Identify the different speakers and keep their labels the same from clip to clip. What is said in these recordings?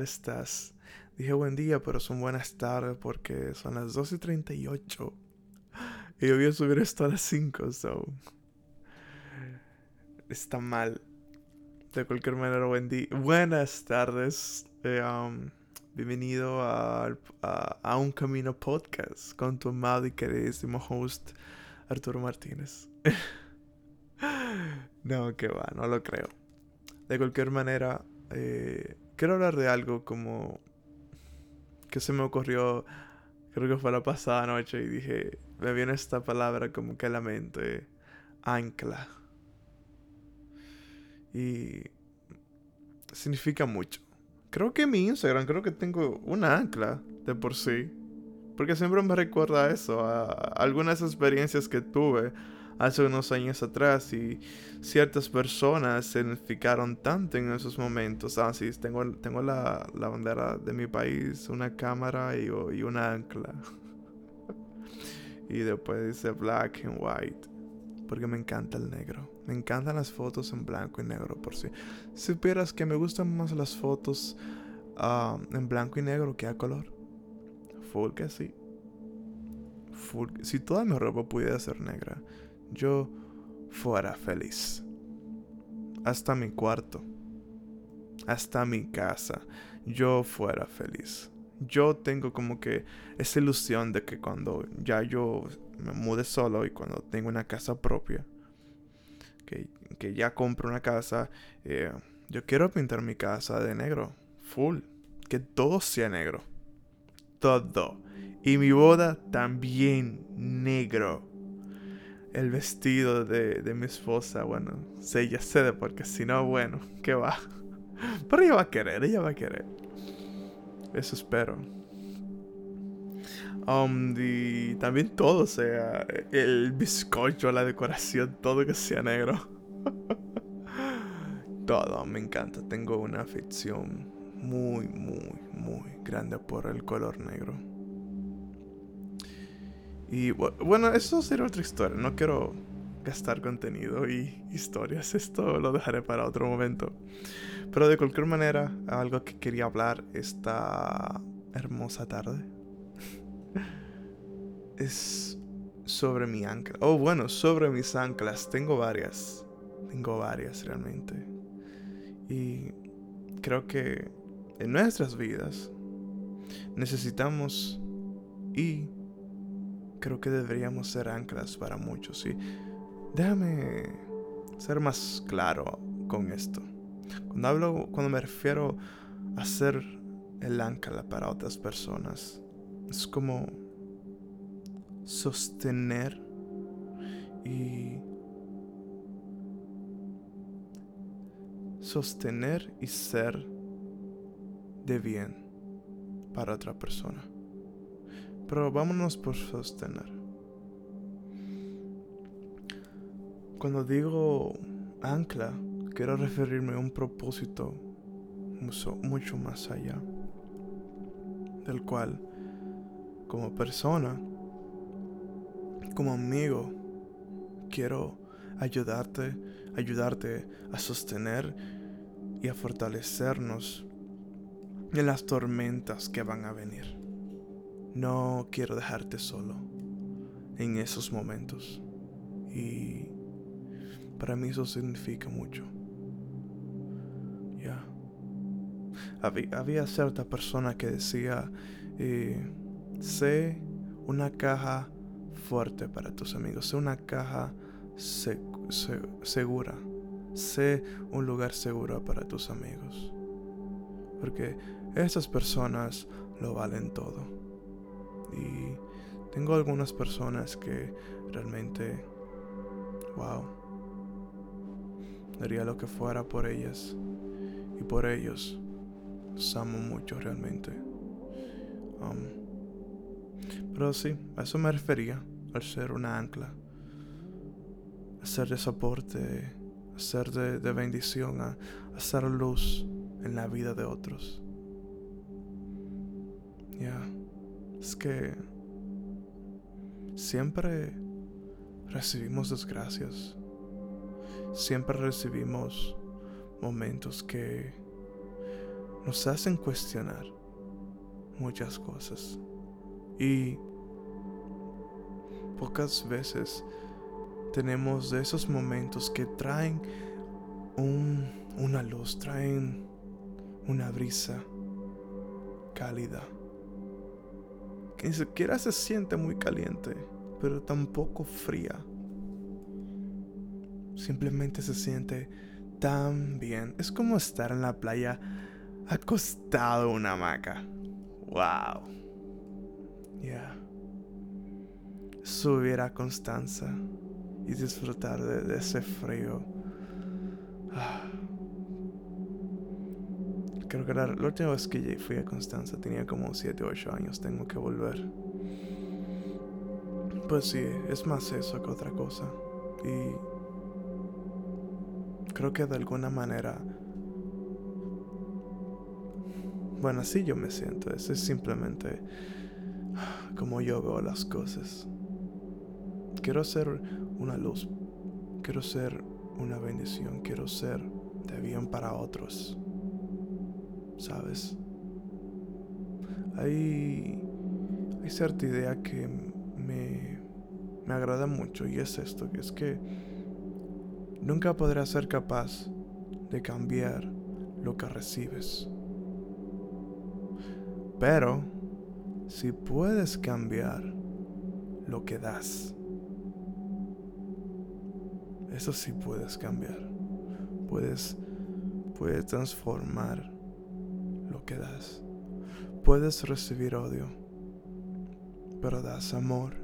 Speaker 1: estás? Dije buen día, pero son buenas tardes porque son las 2 y 38. Y yo voy a subir esto a las 5, so. Está mal. De cualquier manera, buen día. Buenas tardes. Eh, um, bienvenido a, a, Un Camino Podcast con tu amado y queridísimo host, Arturo Martínez. no, que va, no lo creo. De cualquier manera, eh, quiero hablar de algo como que se me ocurrió, creo que fue la pasada noche y dije, me viene esta palabra como que a la mente, ancla. Y significa mucho. Creo que mi Instagram, creo que tengo una ancla de por sí. Porque siempre me recuerda eso, a algunas experiencias que tuve hace unos años atrás y ciertas personas se identificaron tanto en esos momentos. Ah, sí, tengo, tengo la, bandera de mi país, una cámara y, y una ancla. y después dice black and white. Porque me encanta el negro. Me encantan las fotos en blanco y negro por sí. Si supieras que me gustan más las fotos ah, en blanco y negro que a color. Full que sí. Full. Si toda mi ropa pudiera ser negra, yo fuera feliz. Hasta mi cuarto, hasta mi casa, yo fuera feliz. Yo tengo como que esa ilusión de que cuando ya yo me mude solo y cuando tengo una casa propia, que, ya compro una casa, eh, yo quiero pintar mi casa de negro, full, que todo sea negro, todo. Y mi boda también negro el vestido de, de mi esposa, bueno, sé, ya sé porque si no, bueno, ¿qué va? Pero ella va a querer, ella va a querer. Eso espero. Um, y también todo sea el bizcocho, la decoración, todo que sea negro. todo, me encanta. Tengo una afición muy, muy, muy grande por el color negro. Y bueno, eso sería otra historia. No quiero gastar contenido y historias. Esto lo dejaré para otro momento. Pero de cualquier manera, algo que quería hablar esta hermosa tarde es sobre mi ancla. Oh, bueno, sobre mis anclas. Tengo varias. Tengo varias realmente. Y creo que en nuestras vidas necesitamos y creo que deberíamos ser anclas para muchos. Y déjame ser más claro con esto. Cuando hablo, cuando me refiero a ser el ancla para otras personas, es como sostener y sostener y ser de bien para otra persona. Pero vámonos por sostener. Cuando digo ancla, quiero referirme a un propósito mucho, más allá. Del cual, como persona, como amigo, quiero ayudarte, ayudarte a sostener y a fortalecernos en las tormentas que van a venir. No quiero dejarte solo en esos momentos. Y para mí eso significa mucho. Ya. Había, cierta persona que decía, eh, sé una caja fuerte para tus amigos, sé una caja segura, sé un lugar seguro para tus amigos. Porque esas personas lo valen todo. Y tengo algunas personas que realmente, wow, daría lo que fuera por ellas. Y por ellos, los amo mucho realmente. Um, pero sí, a eso me refería, al ser una ancla. A ser de soporte, a ser de, bendición, a, ser luz en la vida de otros. Ya es que siempre recibimos desgracias. Siempre recibimos momentos que nos hacen cuestionar muchas cosas. Y pocas veces tenemos de esos momentos que traen una luz, traen una brisa cálida. Que ni siquiera se siente muy caliente, pero tampoco fría. Simplemente se siente tan bien. Es como estar en la playa acostado en una hamaca. Wow. Yeah. Subir a Constanza y disfrutar de, ese frío. Ah. Creo que la, última vez que fui a Constanza tenía como 7 o 8 años. Tengo que volver. Pues sí, es más eso que otra cosa. Y creo que de alguna manera... Bueno, así yo me siento. Eso es simplemente como yo veo las cosas. Quiero ser una luz. Quiero ser una bendición. Quiero ser de bien para otros. ¿Sabes? Hay, hay cierta idea que me, me agrada mucho y es esto, que es que nunca podrás ser capaz de cambiar lo que recibes. Pero si puedes cambiar lo que das, eso sí puedes cambiar. Puedes, puedes transformar lo que das. Puedes recibir odio, pero das amor.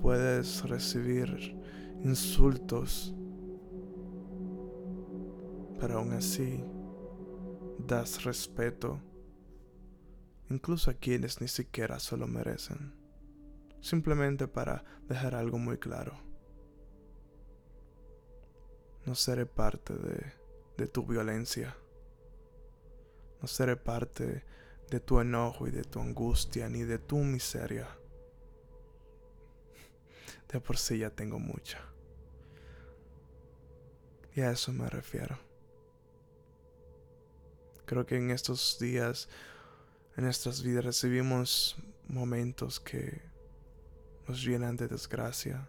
Speaker 1: Puedes recibir insultos, pero aún así das respeto incluso a quienes ni siquiera se lo merecen, simplemente para dejar algo muy claro. No seré parte de, de tu violencia, no seré parte de tu enojo y de tu angustia, ni de tu miseria. De por sí ya tengo mucha. Y a eso me refiero. Creo que en estos días en nuestras vidas recibimos momentos que nos llenan de desgracia,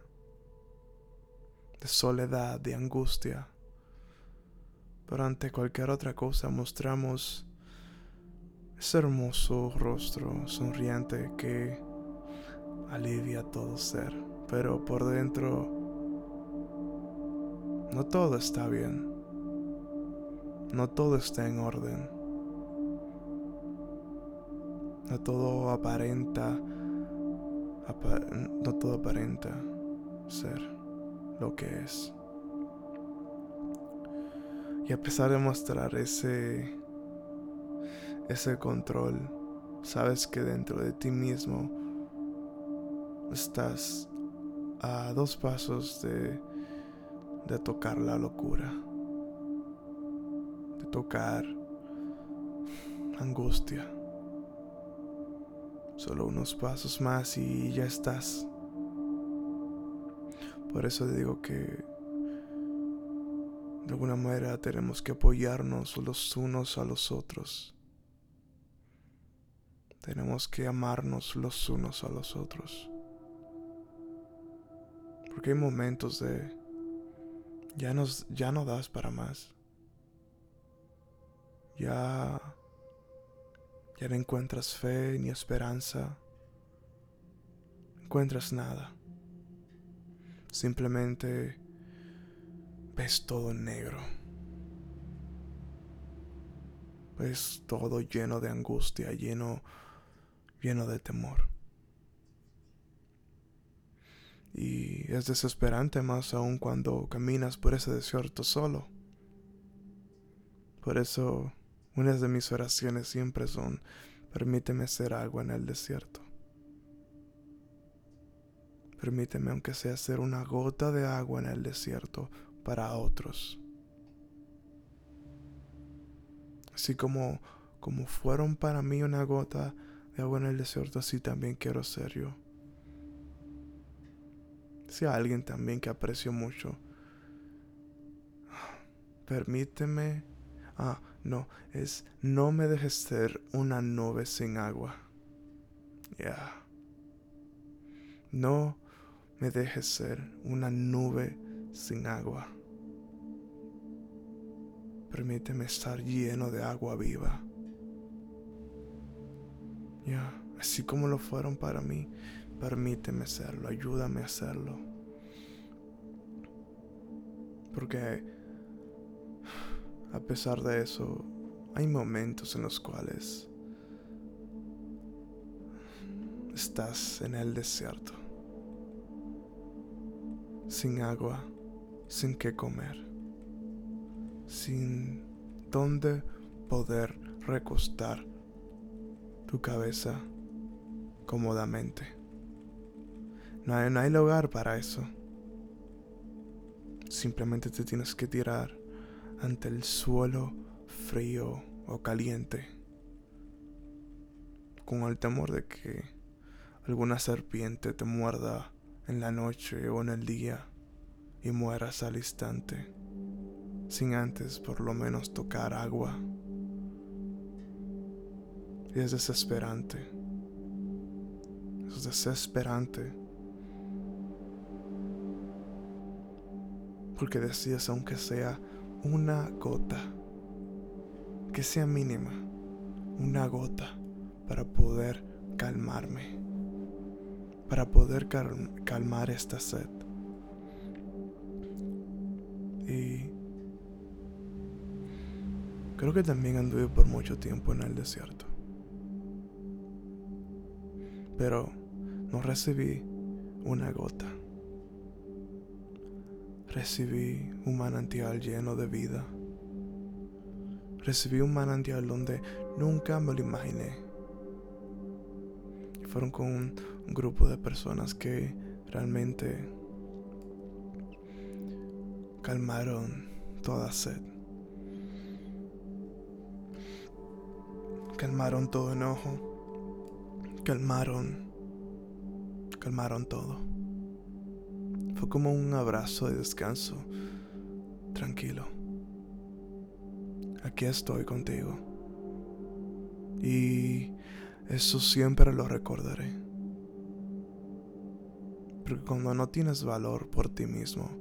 Speaker 1: de soledad, de angustia. Pero ante cualquier otra cosa mostramos ese hermoso rostro sonriente que alivia todo ser. Pero por dentro no todo está bien. No todo está en orden. No todo aparenta, no todo aparenta ser lo que es. Y a pesar de mostrar ese, ese control, sabes que dentro de ti mismo estás a dos pasos de, de tocar la locura, de tocar angustia. Solo unos pasos más y ya estás. Por eso digo que de alguna manera tenemos que apoyarnos los unos a los otros. Tenemos que amarnos los unos a los otros. Porque hay momentos de ya nos ya no das para más. Ya ya no encuentras fe ni esperanza. No encuentras nada. Simplemente ves todo negro. Ves todo lleno de angustia, lleno, lleno de temor. Y es desesperante más aún cuando caminas por ese desierto solo. Por eso unas de mis oraciones siempre son, permíteme ser agua en el desierto. Permíteme aunque sea ser una gota de agua en el desierto para otros. Así como, como fueron para mí una gota de agua en el desierto, así también quiero ser yo. Si alguien también que aprecio mucho, permíteme, ah, No, es no me dejes ser una nube sin agua. Ya. No me dejes ser una nube sin agua. Permíteme estar lleno de agua viva. Ya, así como lo fueron para mí, permíteme serlo, ayúdame a hacerlo. Porque a pesar de eso, hay momentos en los cuales estás en el desierto, sin agua, sin qué comer, sin dónde poder recostar tu cabeza cómodamente. No hay, no hay lugar para eso. Simplemente te tienes que tirar ante el suelo frío o caliente, con el temor de que alguna serpiente te muerda en la noche o en el día y mueras al instante, sin antes por lo menos tocar agua. Y es desesperante. Es desesperante. Porque decías aunque sea una gota, que sea mínima, una gota para poder calmarme, para poder calmar esta sed. Y creo que también anduve por mucho tiempo en el desierto. Pero no recibí una gota recibí un manantial lleno de vida. Recibí un manantial donde nunca me lo imaginé. Fueron con un, grupo de personas que realmente calmaron toda sed. Calmaron todo enojo. Calmaron. Calmaron todo. Fue como un abrazo de descanso. Tranquilo. Aquí estoy contigo. Y eso siempre lo recordaré. Porque cuando no tienes valor por ti mismo,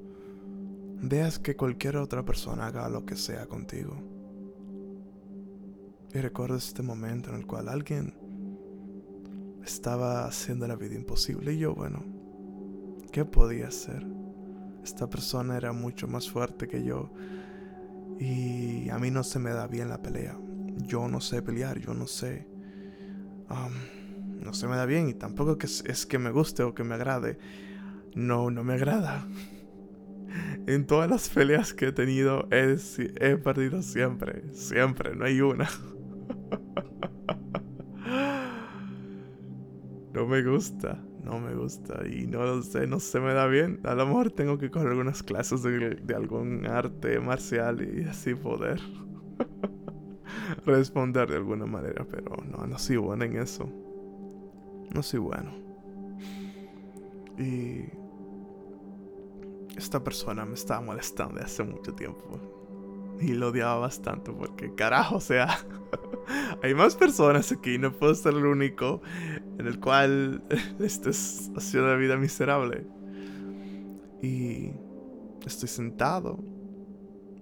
Speaker 1: veas que cualquier otra persona haga lo que sea contigo. Y recuerdas este momento en el cual alguien estaba haciendo la vida imposible y yo, bueno, ¿Qué podía hacer? Esta persona era mucho más fuerte que yo y a mí no se me da bien la pelea. Yo no sé pelear, yo no sé... no se me da bien y tampoco que es, que me guste o que me agrade. No, no me agrada. En todas las peleas que he tenido he, he perdido siempre, siempre, no hay una. No me gusta no me gusta y no lo sé, no se me da bien. A lo mejor tengo que coger algunas clases de, algún arte marcial y así poder responder de alguna manera, pero no, no soy bueno en eso. No soy bueno. Y esta persona me estaba molestando de hace mucho tiempo. Y lo odiaba bastante porque carajo, sea, hay más personas aquí, no puedo ser el único en el cual estés haciendo una vida miserable. Y estoy sentado.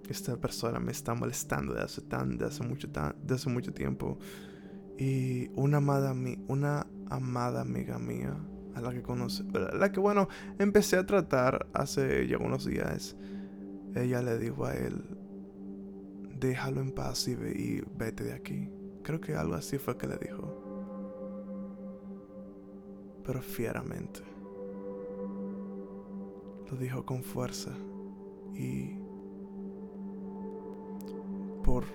Speaker 1: Esta persona me está molestando de hace, tan, de hace, mucho, tan, de hace mucho tiempo. Y una amada, una amada amiga mía, a la que conoce, a la que bueno, empecé a tratar hace ya unos días, ella le dijo a él, déjalo en paz y, y vete de aquí. Creo que algo así fue que le dijo pero fieramente. Lo dijo con fuerza y por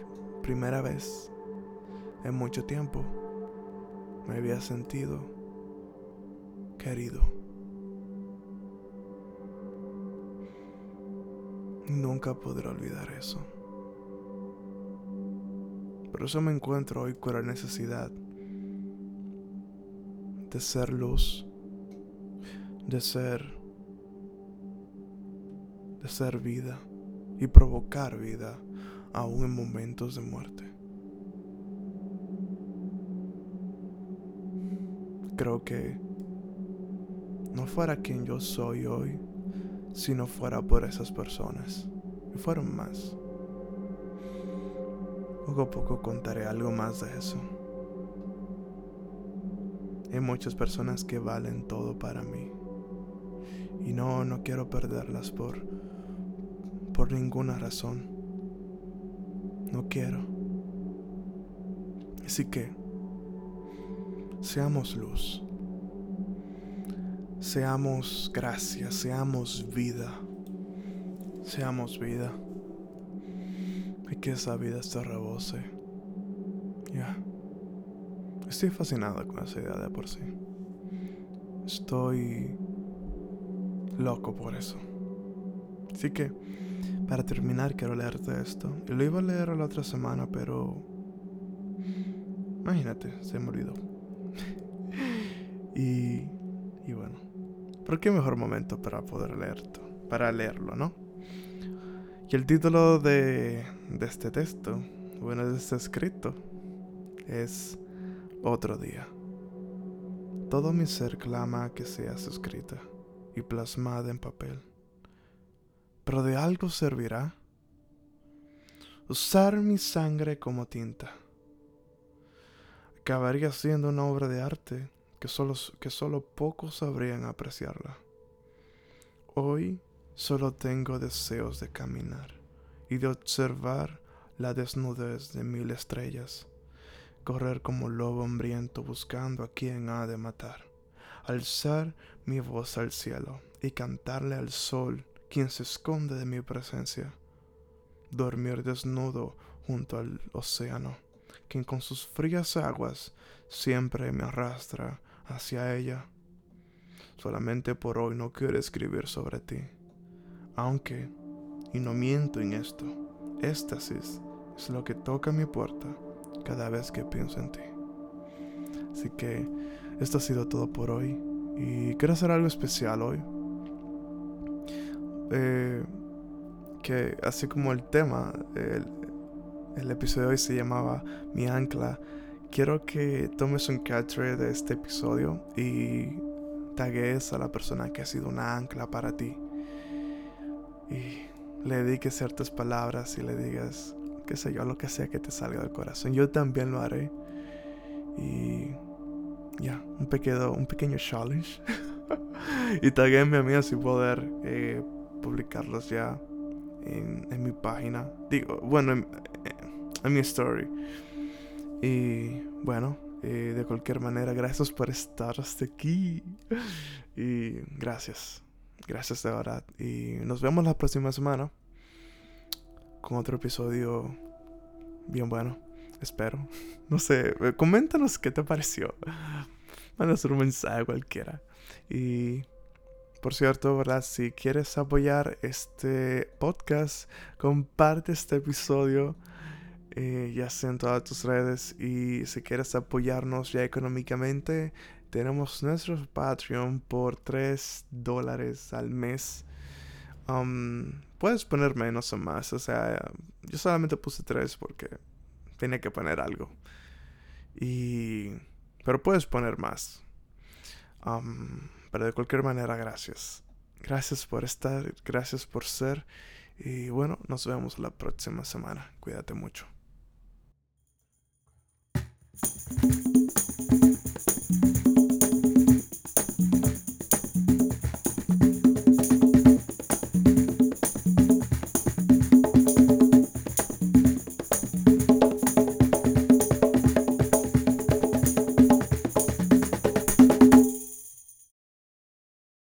Speaker 1: primera vez en mucho tiempo me había sentido querido. Nunca podré olvidar eso. Por eso me encuentro hoy con la necesidad de ser luz, de ser, de ser vida y provocar vida, aún en momentos de muerte. Creo que no fuera quien yo soy hoy si no fuera por esas personas. Y fueron más. Poco a poco contaré algo más de eso. Hay muchas personas que valen todo para mí. Y no, no quiero perderlas por, por ninguna razón. No quiero. Así que, seamos luz. Seamos gracia, seamos vida. Seamos vida. Que esa vida se rebose. Ya. Estoy fascinada con esa idea de por sí. Estoy loco por eso. Así que, para terminar, quiero leerte esto. Y lo iba a leer la otra semana, pero... Imagínate, se me olvidó. y... Y bueno. ¿Por qué mejor momento para poder leerlo? Para leerlo, ¿no? Y el título de, de este texto, bueno, de este escrito, es Otro día. Todo mi ser clama que seas escrita y plasmada en papel. Pero de algo servirá usar mi sangre como tinta. Acabaría siendo una obra de arte que solo, que solo pocos sabrían apreciarla. Hoy solo tengo deseos de caminar y de observar la desnudez de mil estrellas, correr como lobo hambriento buscando a quien ha de matar, alzar mi voz al cielo y cantarle al sol quien se esconde de mi presencia, dormir desnudo junto al océano, quien con sus frías aguas siempre me arrastra hacia ella. Solamente por hoy no quiero escribir sobre ti. Aunque, y no miento en esto, éxtasis es lo que toca mi puerta cada vez que pienso en ti. Así que esto ha sido todo por hoy. Y quiero hacer algo especial hoy. Eh, que así como el tema, el, el episodio de hoy se llamaba Mi ancla quiero que tomes un capture de este episodio y tagues a la persona que ha sido una ancla para ti. Y le dediques ciertas palabras y le digas, qué sé yo, lo que sea que te salga del corazón. Yo también lo haré. Y ya, un pequeño, un pequeño challenge. y taguenme a mí así poder eh, publicarlos ya en, en, mi página. Digo, bueno, en, en mi story. Y bueno, eh, de cualquier manera, gracias por estar hasta aquí. Y gracias, gracias de verdad. Y nos vemos la próxima semana con otro episodio bien bueno, espero. No sé, coméntanos qué te pareció. Mándanos un mensaje cualquiera. Y por cierto, ¿verdad? Si quieres apoyar este podcast, comparte este episodio eh, ya sea en todas tus redes. Y si quieres apoyarnos ya económicamente, tenemos nuestro Patreon por 3 dólares al mes. Um, puedes poner menos o más. O sea, yo solamente puse 3 porque tenía que poner algo. Y... Pero puedes poner más. Um, pero de cualquier manera, gracias. Gracias por estar, gracias por ser. Y bueno, nos vemos la próxima semana. Cuídate mucho.